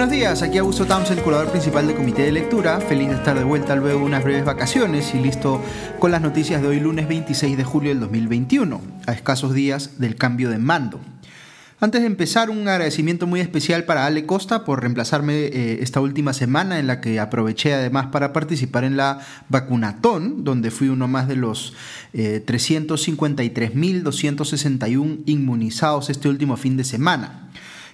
Buenos días, aquí Augusto Townsend, curador principal del Comité de Lectura. Feliz de estar de vuelta luego de unas breves vacaciones y listo con las noticias de hoy lunes 26 de julio del 2021, a escasos días del cambio de mando. Antes de empezar, un agradecimiento muy especial para Ale Costa por reemplazarme eh, esta última semana en la que aproveché además para participar en la vacunatón, donde fui uno más de los eh, 353.261 inmunizados este último fin de semana.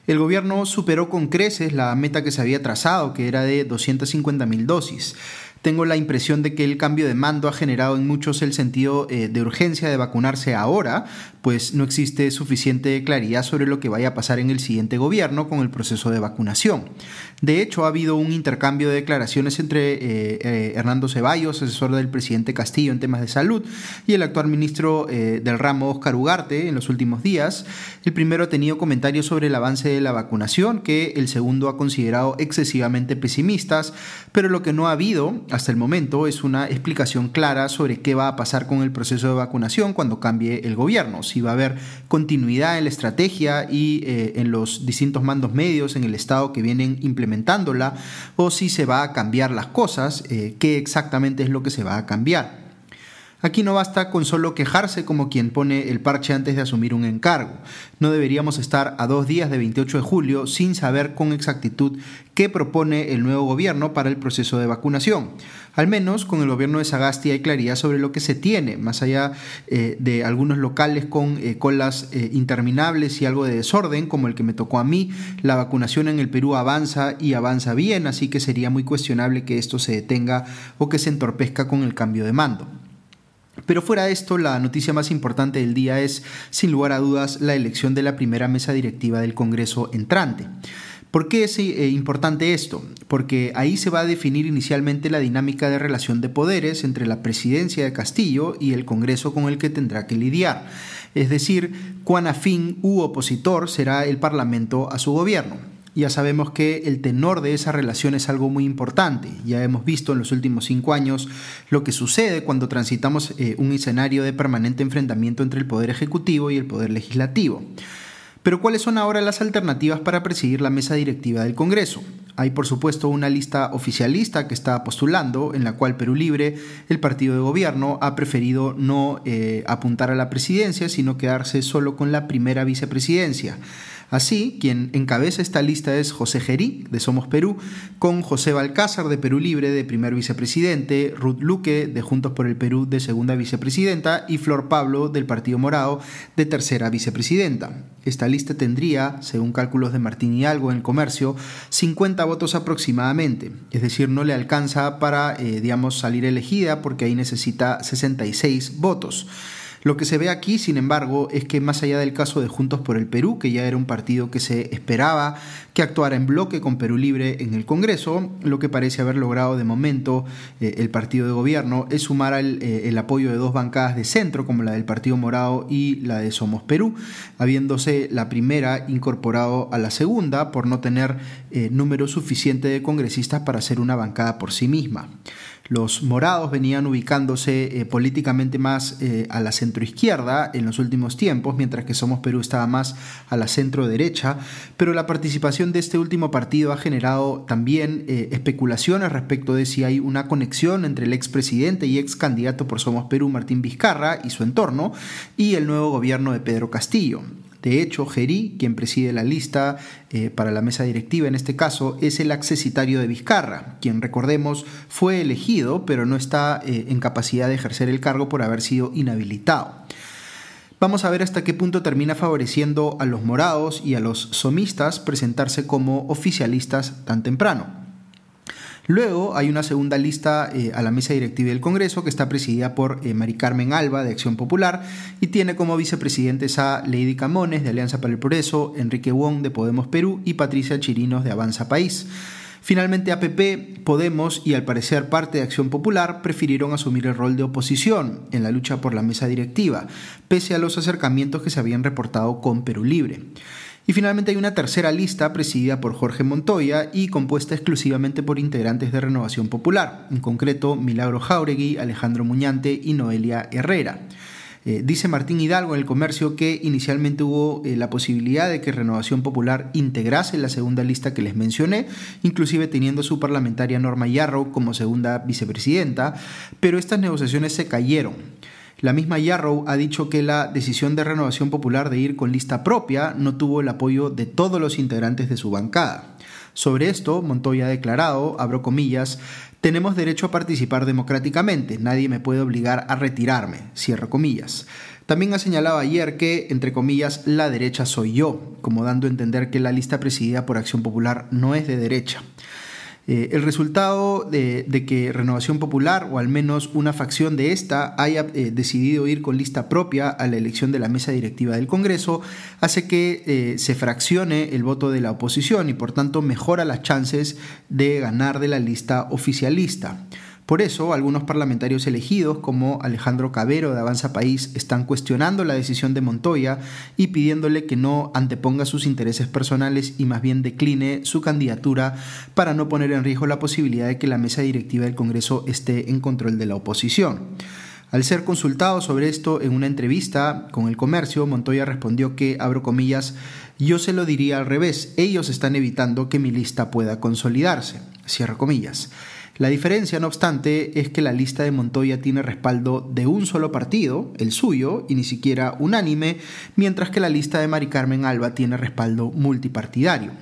El gobierno superó con creces la meta que se había trazado, que era de 250.000 dosis tengo la impresión de que el cambio de mando ha generado en muchos el sentido eh, de urgencia de vacunarse ahora, pues no existe suficiente claridad sobre lo que vaya a pasar en el siguiente gobierno con el proceso de vacunación. De hecho, ha habido un intercambio de declaraciones entre eh, eh, Hernando Ceballos, asesor del presidente Castillo en temas de salud, y el actual ministro del ramo, Oscar Ugarte, en los últimos días. El primero ha tenido comentarios sobre el avance de la vacunación, que el segundo ha considerado excesivamente pesimistas, pero lo que no ha habido hasta el momento es una explicación clara sobre qué va a pasar con el proceso de vacunación cuando cambie el gobierno, si va a haber continuidad en la estrategia y eh, en los distintos mandos medios en el Estado que vienen implementándola, o si se va a cambiar las cosas, eh, qué exactamente es lo que se va a cambiar. Aquí no basta con solo quejarse como quien pone el parche antes de asumir un encargo. No deberíamos estar a dos días de 28 de julio sin saber con exactitud qué propone el nuevo gobierno para el proceso de vacunación. Al menos con el gobierno de Sagasti hay claridad sobre lo que se tiene, más allá eh, de algunos locales con eh, colas eh, interminables y algo de desorden, como el que me tocó a mí. La vacunación en el Perú avanza y avanza bien, así que sería muy cuestionable que esto se detenga o que se entorpezca con el cambio de mando. Pero fuera de esto, la noticia más importante del día es, sin lugar a dudas, la elección de la primera mesa directiva del Congreso entrante. ¿Por qué es eh, importante esto? Porque ahí se va a definir inicialmente la dinámica de relación de poderes entre la presidencia de Castillo y el Congreso con el que tendrá que lidiar. Es decir, cuán afín u opositor será el Parlamento a su gobierno ya sabemos que el tenor de esa relación es algo muy importante. Ya hemos visto en los últimos cinco años lo que sucede cuando transitamos eh, un escenario de permanente enfrentamiento entre el Poder Ejecutivo y el Poder Legislativo. Pero ¿cuáles son ahora las alternativas para presidir la mesa directiva del Congreso? Hay por supuesto una lista oficialista que está postulando, en la cual Perú Libre, el partido de gobierno, ha preferido no eh, apuntar a la presidencia, sino quedarse solo con la primera vicepresidencia. Así, quien encabeza esta lista es José Gerí, de Somos Perú, con José Balcázar, de Perú Libre, de primer vicepresidente, Ruth Luque, de Juntos por el Perú, de segunda vicepresidenta, y Flor Pablo, del Partido Morado, de tercera vicepresidenta. Esta lista tendría, según cálculos de Martín y Algo en el comercio, 50 votos aproximadamente, es decir, no le alcanza para, eh, digamos, salir elegida porque ahí necesita 66 votos. Lo que se ve aquí, sin embargo, es que más allá del caso de Juntos por el Perú, que ya era un partido que se esperaba que actuara en bloque con Perú Libre en el Congreso, lo que parece haber logrado de momento eh, el partido de gobierno es sumar eh, el apoyo de dos bancadas de centro, como la del Partido Morado y la de Somos Perú, habiéndose la primera incorporado a la segunda por no tener eh, número suficiente de congresistas para ser una bancada por sí misma. Los morados venían ubicándose eh, políticamente más eh, a la centroizquierda en los últimos tiempos, mientras que Somos Perú estaba más a la centro derecha, pero la participación de este último partido ha generado también eh, especulaciones respecto de si hay una conexión entre el expresidente y ex candidato por Somos Perú, Martín Vizcarra, y su entorno, y el nuevo gobierno de Pedro Castillo. De hecho, Gerí, quien preside la lista eh, para la mesa directiva en este caso, es el accesitario de Vizcarra, quien recordemos fue elegido pero no está eh, en capacidad de ejercer el cargo por haber sido inhabilitado. Vamos a ver hasta qué punto termina favoreciendo a los morados y a los somistas presentarse como oficialistas tan temprano. Luego hay una segunda lista eh, a la mesa directiva del Congreso que está presidida por eh, Mari Carmen Alba de Acción Popular y tiene como vicepresidentes a Lady Camones de Alianza para el Progreso, Enrique Wong de Podemos Perú y Patricia Chirinos de Avanza País. Finalmente APP, Podemos y al parecer parte de Acción Popular prefirieron asumir el rol de oposición en la lucha por la mesa directiva, pese a los acercamientos que se habían reportado con Perú Libre. Y finalmente hay una tercera lista presidida por Jorge Montoya y compuesta exclusivamente por integrantes de Renovación Popular, en concreto Milagro Jauregui, Alejandro Muñante y Noelia Herrera. Eh, dice Martín Hidalgo en el comercio que inicialmente hubo eh, la posibilidad de que Renovación Popular integrase la segunda lista que les mencioné, inclusive teniendo su parlamentaria Norma Yarrow como segunda vicepresidenta, pero estas negociaciones se cayeron. La misma Yarrow ha dicho que la decisión de Renovación Popular de ir con lista propia no tuvo el apoyo de todos los integrantes de su bancada. Sobre esto, Montoya ha declarado, abro comillas, tenemos derecho a participar democráticamente, nadie me puede obligar a retirarme, cierro comillas. También ha señalado ayer que, entre comillas, la derecha soy yo, como dando a entender que la lista presidida por Acción Popular no es de derecha. Eh, el resultado de, que Renovación Popular, o al menos una facción de esta, haya eh, decidido ir con lista propia a la elección de la mesa directiva del Congreso, hace que eh, se fraccione el voto de la oposición y por tanto mejora las chances de ganar de la lista oficialista. Por eso, algunos parlamentarios elegidos, como Alejandro Cabero de Avanza País, están cuestionando la decisión de Montoya y pidiéndole que no anteponga sus intereses personales y más bien decline su candidatura para no poner en riesgo la posibilidad de que la mesa directiva del Congreso esté en control de la oposición. Al ser consultado sobre esto en una entrevista con el comercio, Montoya respondió que, abro comillas, yo se lo diría al revés, ellos están evitando que mi lista pueda consolidarse, cierro comillas. La diferencia, no obstante, es que la lista de Montoya tiene respaldo de un solo partido, el suyo, y ni siquiera unánime, mientras que la lista de Mari Carmen Alba tiene respaldo multipartidario.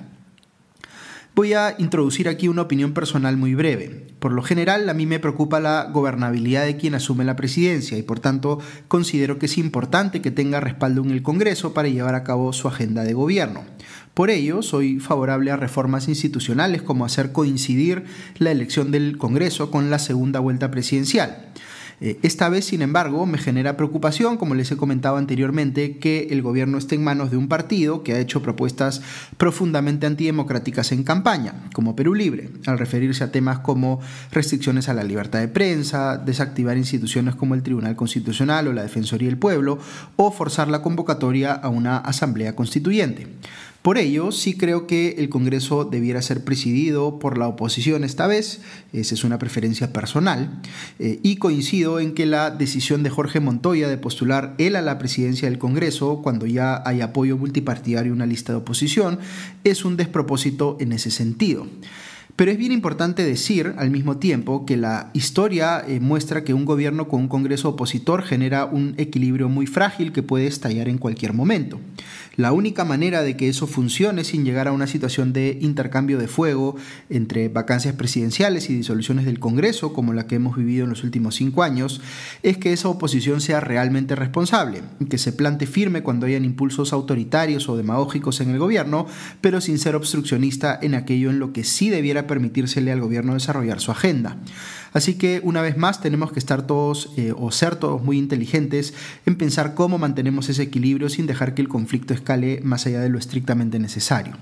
Voy a introducir aquí una opinión personal muy breve. Por lo general, a mí me preocupa la gobernabilidad de quien asume la presidencia y por tanto considero que es importante que tenga respaldo en el Congreso para llevar a cabo su agenda de gobierno. Por ello, soy favorable a reformas institucionales como hacer coincidir la elección del Congreso con la segunda vuelta presidencial. Eh, esta vez, sin embargo, me genera preocupación, como les he comentado anteriormente, que el gobierno esté en manos de un partido que ha hecho propuestas profundamente antidemocráticas en campaña, como Perú Libre, al referirse a temas como restricciones a la libertad de prensa, desactivar instituciones como el Tribunal Constitucional o la Defensoría del Pueblo, o forzar la convocatoria a una asamblea constituyente. Por ello, sí creo que el Congreso debiera ser presidido por la oposición esta vez, esa es una preferencia personal, eh, y coincido en que la decisión de Jorge Montoya de postular él a la presidencia del Congreso, cuando ya hay apoyo multipartidario en una lista de oposición, es un despropósito en ese sentido. Pero es bien importante decir al mismo tiempo que la historia eh, muestra que un gobierno con un Congreso opositor genera un equilibrio muy frágil que puede estallar en cualquier momento. La única manera de que eso funcione sin llegar a una situación de intercambio de fuego entre vacancias presidenciales y disoluciones del Congreso, como la que hemos vivido en los últimos cinco años, es que esa oposición sea realmente responsable, que se plante firme cuando hayan impulsos autoritarios o demagógicos en el gobierno, pero sin ser obstruccionista en aquello en lo que sí debiera permitírsele al gobierno desarrollar su agenda. Así que una vez más tenemos que estar todos eh, o ser todos muy inteligentes en pensar cómo mantenemos ese equilibrio sin dejar que el conflicto escale más allá de lo estrictamente necesario.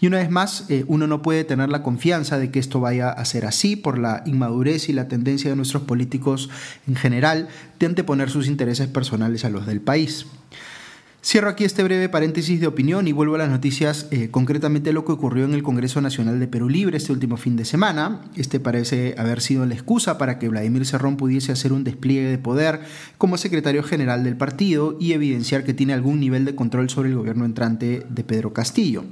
Y una vez más, eh, uno no puede tener la confianza de que esto vaya a ser así por la inmadurez y la tendencia de nuestros políticos en general de anteponer sus intereses personales a los del país. Cierro aquí este breve paréntesis de opinión y vuelvo a las noticias, eh, concretamente lo que ocurrió en el Congreso Nacional de Perú Libre este último fin de semana. Este parece haber sido la excusa para que Vladimir Cerrón pudiese hacer un despliegue de poder como secretario general del partido y evidenciar que tiene algún nivel de control sobre el gobierno entrante de Pedro Castillo.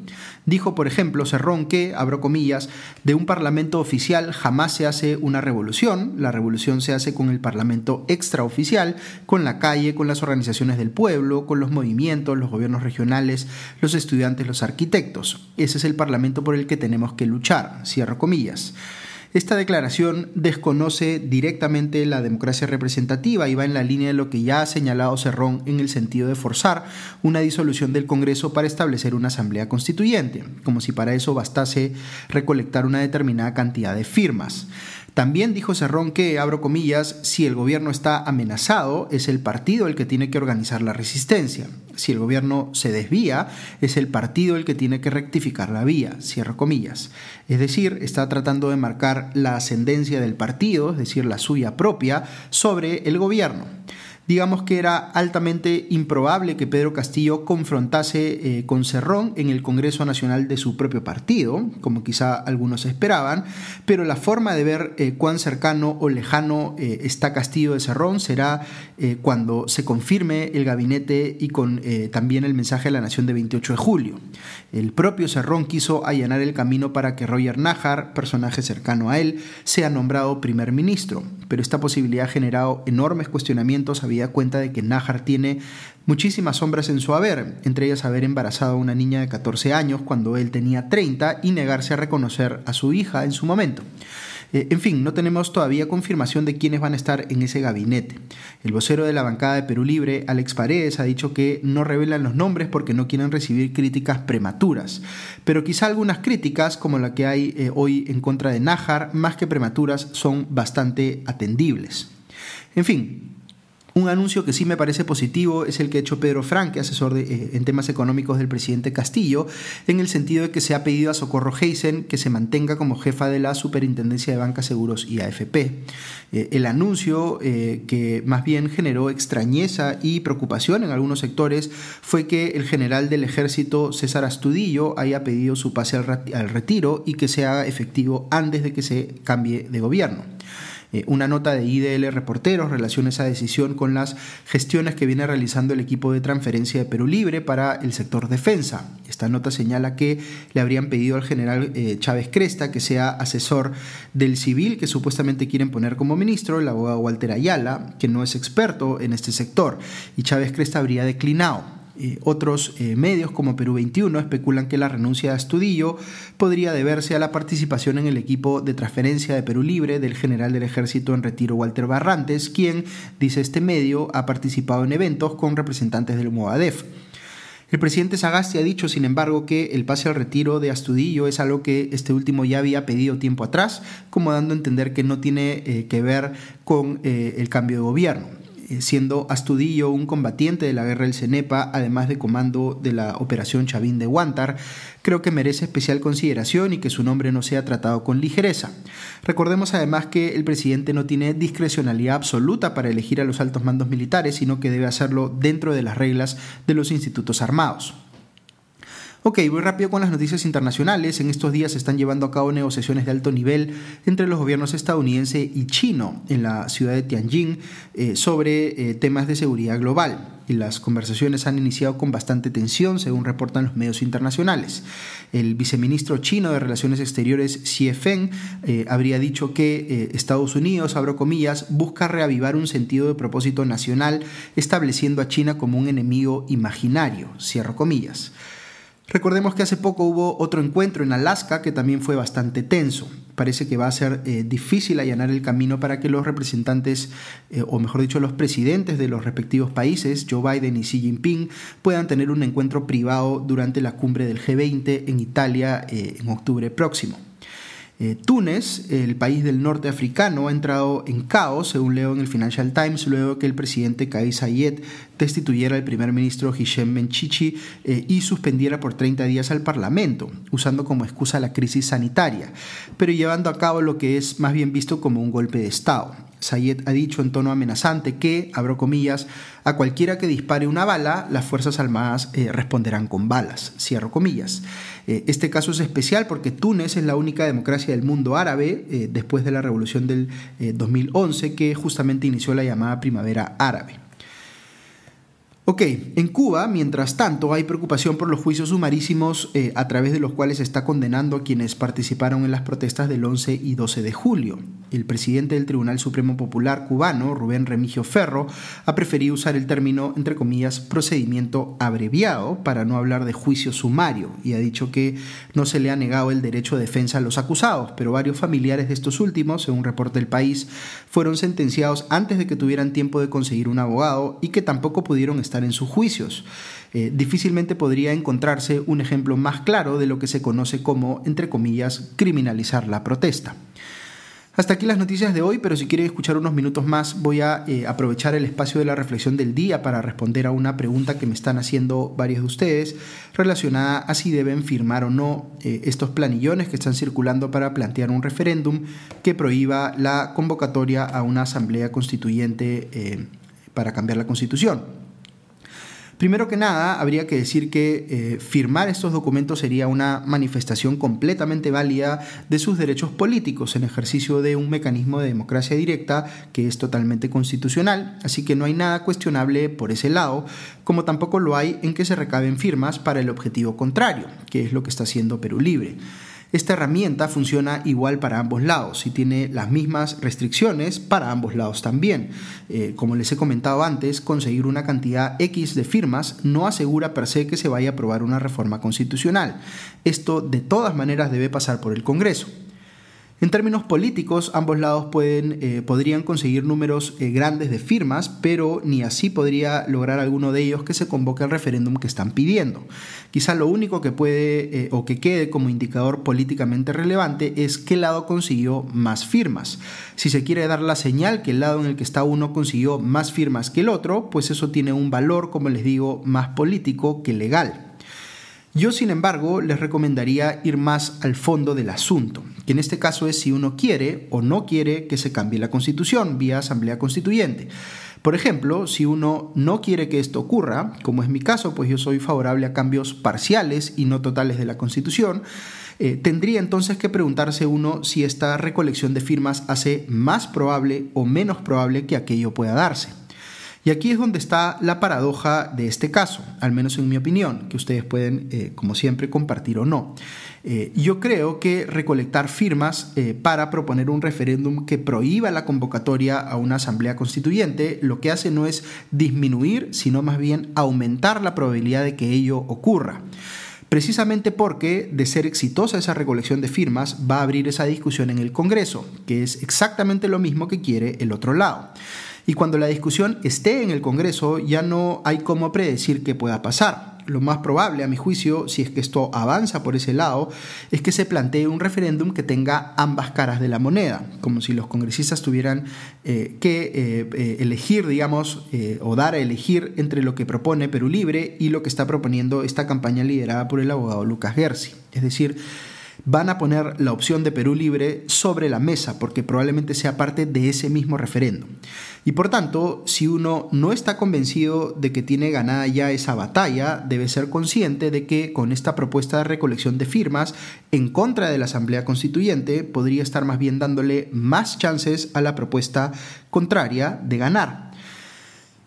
Dijo, por ejemplo, Cerrón que, abro comillas, de un parlamento oficial jamás se hace una revolución, la revolución se hace con el parlamento extraoficial, con la calle, con las organizaciones del pueblo, con los movimientos los gobiernos regionales, los estudiantes, los arquitectos. Ese es el Parlamento por el que tenemos que luchar, cierro comillas. Esta declaración desconoce directamente la democracia representativa y va en la línea de lo que ya ha señalado Cerrón en el sentido de forzar una disolución del Congreso para establecer una asamblea constituyente, como si para eso bastase recolectar una determinada cantidad de firmas. También dijo Cerrón que, abro comillas, si el gobierno está amenazado, es el partido el que tiene que organizar la resistencia. Si el gobierno se desvía, es el partido el que tiene que rectificar la vía, cierro comillas. Es decir, está tratando de marcar la ascendencia del partido, es decir, la suya propia, sobre el gobierno. Digamos que era altamente improbable que Pedro Castillo confrontase eh, con Cerrón en el Congreso Nacional de su propio partido, como quizá algunos esperaban, pero la forma de ver eh, cuán cercano o lejano eh, está Castillo de Cerrón será cuando se confirme el gabinete y con también el mensaje a la Nación de 28 de julio. El propio Cerrón quiso allanar el camino para que Roger Nájar, personaje cercano a él, sea nombrado primer ministro, pero esta posibilidad ha generado enormes cuestionamientos habida cuenta de que Nájar tiene muchísimas sombras en su haber, entre ellas haber embarazado a una niña de 14 años cuando él tenía 30 y negarse a reconocer a su hija en su momento. Eh, en fin, no tenemos todavía confirmación de quiénes van a estar en ese gabinete. El vocero de la bancada de Perú Libre, Alex Paredes, ha dicho que no revelan los nombres porque no quieren recibir críticas prematuras. Pero quizá algunas críticas, como la que hay eh, hoy en contra de Nájar, más que prematuras, son bastante atendibles. En fin, un anuncio que sí me parece positivo es el que ha hecho Pedro Franque, asesor eh, en temas económicos del presidente Castillo, en el sentido de que se ha pedido a Socorro Heisen que se mantenga como jefa de la Superintendencia de Bancas Seguros y AFP. Eh, el anuncio eh, que más bien generó extrañeza y preocupación en algunos sectores fue que el general del ejército César Astudillo haya pedido su pase al retiro y que se haga efectivo antes de que se cambie de gobierno. Eh, una nota de IDL Reporteros relaciona esa decisión con las gestiones que viene realizando el equipo de transferencia de Perú Libre para el sector defensa. Esta nota señala que le habrían pedido al general eh, Chávez Cresta que sea asesor del civil que supuestamente quieren poner como ministro, el abogado Walter Ayala, que no es experto en este sector, y Chávez Cresta habría declinado. Eh, otros eh, medios como Perú 21 especulan que la renuncia de Astudillo podría deberse a la participación en el equipo de transferencia de Perú Libre del general del ejército en retiro Walter Barrantes, quien, dice este medio, ha participado en eventos con representantes del Movadef. El presidente Sagasti ha dicho, sin embargo, que el pase al retiro de Astudillo es algo que este último ya había pedido tiempo atrás, como dando a entender que no tiene eh, que ver con el cambio de gobierno. Eh, siendo Astudillo un combatiente de la guerra del Cenepa, además de comando de la operación Chavín de Huántar, creo que merece especial consideración y que su nombre no sea tratado con ligereza. Recordemos además que el presidente no tiene discrecionalidad absoluta para elegir a los altos mandos militares, sino que debe hacerlo dentro de las reglas de los institutos armados. Ok, voy rápido con las noticias internacionales. En estos días se están llevando a cabo negociaciones de alto nivel entre los gobiernos estadounidense y chino en la ciudad de Tianjin eh, sobre eh, temas de seguridad global. Y las conversaciones han iniciado con bastante tensión, según reportan los medios internacionales. El viceministro chino de Relaciones Exteriores, Xie Feng, eh, habría dicho que Estados Unidos, abro comillas, busca reavivar un sentido de propósito nacional, estableciendo a China como un enemigo imaginario, cierro comillas. Recordemos que hace poco hubo otro encuentro en Alaska que también fue bastante tenso. Parece que va a ser eh, difícil allanar el camino para que los representantes, eh, o mejor dicho, los presidentes de los respectivos países, Joe Biden y Xi Jinping, puedan tener un encuentro privado durante la cumbre del G20 en Italia eh, en octubre próximo. Eh, Túnez, el país del norte africano, ha entrado en caos, según leo en el Financial Times, luego que el presidente Kais Saied destituyera al primer ministro Hichem Menchichi eh, y suspendiera por 30 días al Parlamento, usando como excusa la crisis sanitaria, pero llevando a cabo lo que es más bien visto como un golpe de Estado. Sayed ha dicho en tono amenazante que, abro comillas, a cualquiera que dispare una bala, las Fuerzas Armadas eh, responderán con balas, cierro comillas. Eh, este caso es especial porque Túnez es la única democracia del mundo árabe eh, después de la revolución del 2011 que justamente inició la llamada primavera árabe. Ok, en Cuba, mientras tanto, hay preocupación por los juicios sumarísimos eh, a través de los cuales se está condenando a quienes participaron en las protestas del 11 y 12 de julio. El presidente del Tribunal Supremo Popular cubano, Rubén Remigio Ferro, ha preferido usar el término, entre comillas, procedimiento abreviado para no hablar de juicio sumario y ha dicho que no se le ha negado el derecho de defensa a los acusados, pero varios familiares de estos últimos, según reporta el país, fueron sentenciados antes de que tuvieran tiempo de conseguir un abogado y que tampoco pudieron estar en sus juicios. Eh, difícilmente podría encontrarse un ejemplo más claro de lo que se conoce como, entre comillas, criminalizar la protesta. Hasta aquí las noticias de hoy, pero si quieren escuchar unos minutos más, voy a eh, aprovechar el espacio de la reflexión del día para responder a una pregunta que me están haciendo varios de ustedes relacionada a si deben firmar o no eh, estos planillones que están circulando para plantear un referéndum que prohíba la convocatoria a una asamblea constituyente para cambiar la constitución. Primero que nada, habría que decir que eh, firmar estos documentos sería una manifestación completamente válida de sus derechos políticos en ejercicio de un mecanismo de democracia directa que es totalmente constitucional, así que no hay nada cuestionable por ese lado, como tampoco lo hay en que se recaben firmas para el objetivo contrario, que es lo que está haciendo Perú Libre. Esta herramienta funciona igual para ambos lados y tiene las mismas restricciones para ambos lados también. Eh, como les he comentado antes, conseguir una cantidad X de firmas no asegura per se que se vaya a aprobar una reforma constitucional. Esto de todas maneras debe pasar por el Congreso. En términos políticos, ambos lados pueden, eh, podrían conseguir números eh, grandes de firmas, pero ni así podría lograr alguno de ellos que se convoque al referéndum que están pidiendo. Quizá lo único que puede eh, o que quede como indicador políticamente relevante es qué lado consiguió más firmas. Si se quiere dar la señal que el lado en el que está uno consiguió más firmas que el otro, pues eso tiene un valor, como les digo, más político que legal. Yo, sin embargo, les recomendaría ir más al fondo del asunto, que en este caso es si uno quiere o no quiere que se cambie la constitución vía asamblea constituyente. Por ejemplo, si uno no quiere que esto ocurra, como es mi caso, pues yo soy favorable a cambios parciales y no totales de la constitución, eh, tendría entonces que preguntarse uno si esta recolección de firmas hace más probable o menos probable que aquello pueda darse. Y aquí es donde está la paradoja de este caso, al menos en mi opinión, que ustedes pueden, eh, como siempre, compartir o no. Eh, yo creo que recolectar firmas eh, para proponer un referéndum que prohíba la convocatoria a una asamblea constituyente lo que hace no es disminuir, sino más bien aumentar la probabilidad de que ello ocurra precisamente porque, de ser exitosa esa recolección de firmas, va a abrir esa discusión en el Congreso, que es exactamente lo mismo que quiere el otro lado. Y cuando la discusión esté en el Congreso, ya no hay cómo predecir qué pueda pasar. Lo más probable, a mi juicio, si es que esto avanza por ese lado, es que se plantee un referéndum que tenga ambas caras de la moneda, como si los congresistas tuvieran eh, que eh, eh, elegir, digamos, o dar a elegir entre lo que propone Perú Libre y lo que está proponiendo esta campaña liderada por el abogado Lucas Gersi. Es decir, van a poner la opción de Perú Libre sobre la mesa, porque probablemente sea parte de ese mismo referéndum. Y por tanto, si uno no está convencido de que tiene ganada ya esa batalla, debe ser consciente de que con esta propuesta de recolección de firmas en contra de la Asamblea Constituyente podría estar más bien dándole más chances a la propuesta contraria de ganar.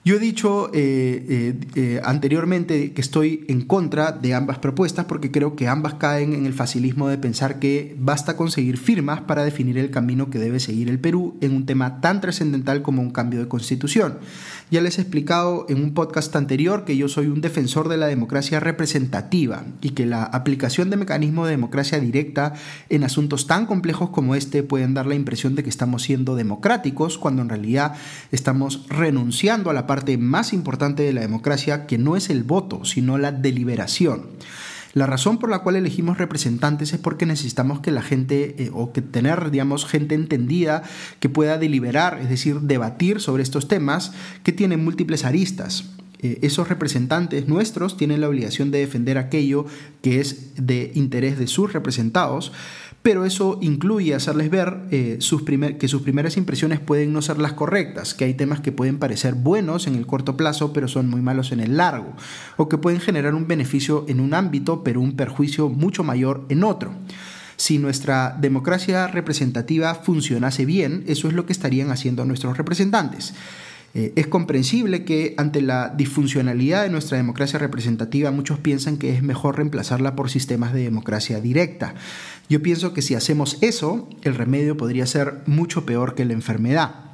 Yo he dicho eh, eh, eh, anteriormente que estoy en contra de ambas propuestas porque creo que ambas caen en el facilismo de pensar que basta conseguir firmas para definir el camino que debe seguir el Perú en un tema tan trascendental como un cambio de constitución. Ya les he explicado en un podcast anterior que yo soy un defensor de la democracia representativa y que la aplicación de mecanismos de democracia directa en asuntos tan complejos como este pueden dar la impresión de que estamos siendo democráticos cuando en realidad estamos renunciando a la parte más importante de la democracia que no es el voto, sino la deliberación. La razón por la cual elegimos representantes es porque necesitamos que la gente, eh, o que tener, digamos, gente entendida que pueda deliberar, es decir, debatir sobre estos temas que tienen múltiples aristas. Eh, esos representantes nuestros tienen la obligación de defender aquello que es de interés de sus representados, pero eso incluye hacerles ver eh, sus que sus primeras impresiones pueden no ser las correctas, que hay temas que pueden parecer buenos en el corto plazo, pero son muy malos en el largo, o que pueden generar un beneficio en un ámbito, pero un perjuicio mucho mayor en otro. Si nuestra democracia representativa funcionase bien, eso es lo que estarían haciendo nuestros representantes. Eh, es comprensible que ante la disfuncionalidad de nuestra democracia representativa muchos piensan que es mejor reemplazarla por sistemas de democracia directa. Yo pienso que si hacemos eso, el remedio podría ser mucho peor que la enfermedad.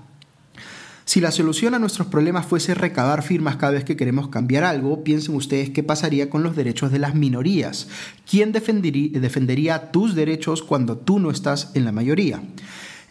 Si la solución a nuestros problemas fuese recabar firmas cada vez que queremos cambiar algo, piensen ustedes qué pasaría con los derechos de las minorías. ¿Quién defendería tus derechos cuando tú no estás en la mayoría?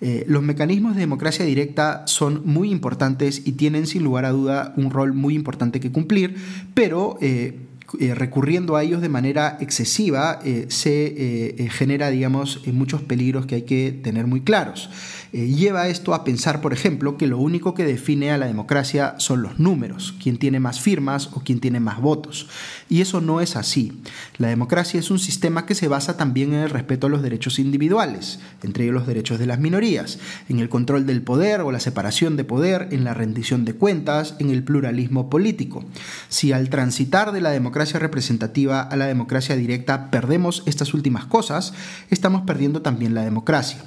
Eh, los mecanismos de democracia directa son muy importantes y tienen sin lugar a duda un rol muy importante que cumplir, pero... Eh, eh, recurriendo a ellos de manera excesiva se genera, digamos, muchos peligros que hay que tener muy claros. Lleva esto a pensar, por ejemplo, que lo único que define a la democracia son los números, quién tiene más firmas o quién tiene más votos. Y eso no es así. La democracia es un sistema que se basa también en el respeto a los derechos individuales, entre ellos los derechos de las minorías, en el control del poder o la separación de poder, en la rendición de cuentas, en el pluralismo político. Si al transitar de la democracia representativa a la democracia directa perdemos estas últimas cosas, estamos perdiendo también la democracia.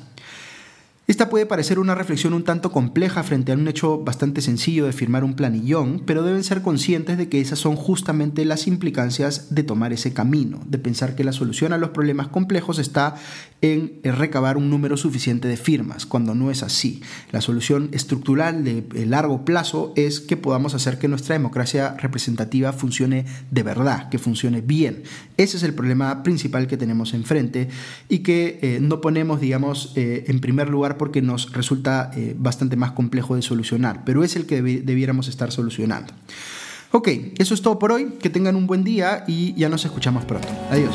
Esta puede parecer una reflexión un tanto compleja frente a un hecho bastante sencillo de firmar un planillón, pero deben ser conscientes de que esas son justamente las implicancias de tomar ese camino, de pensar que la solución a los problemas complejos está en recabar un número suficiente de firmas, cuando no es así. La solución estructural de largo plazo es que podamos hacer que nuestra democracia representativa funcione de verdad, que funcione bien. Ese es el problema principal que tenemos enfrente y que eh, no ponemos, digamos, eh, en primer lugar porque nos resulta eh, bastante más complejo de solucionar, pero es el que debiéramos estar solucionando. Ok, eso es todo por hoy, que tengan un buen día y ya nos escuchamos pronto. Adiós.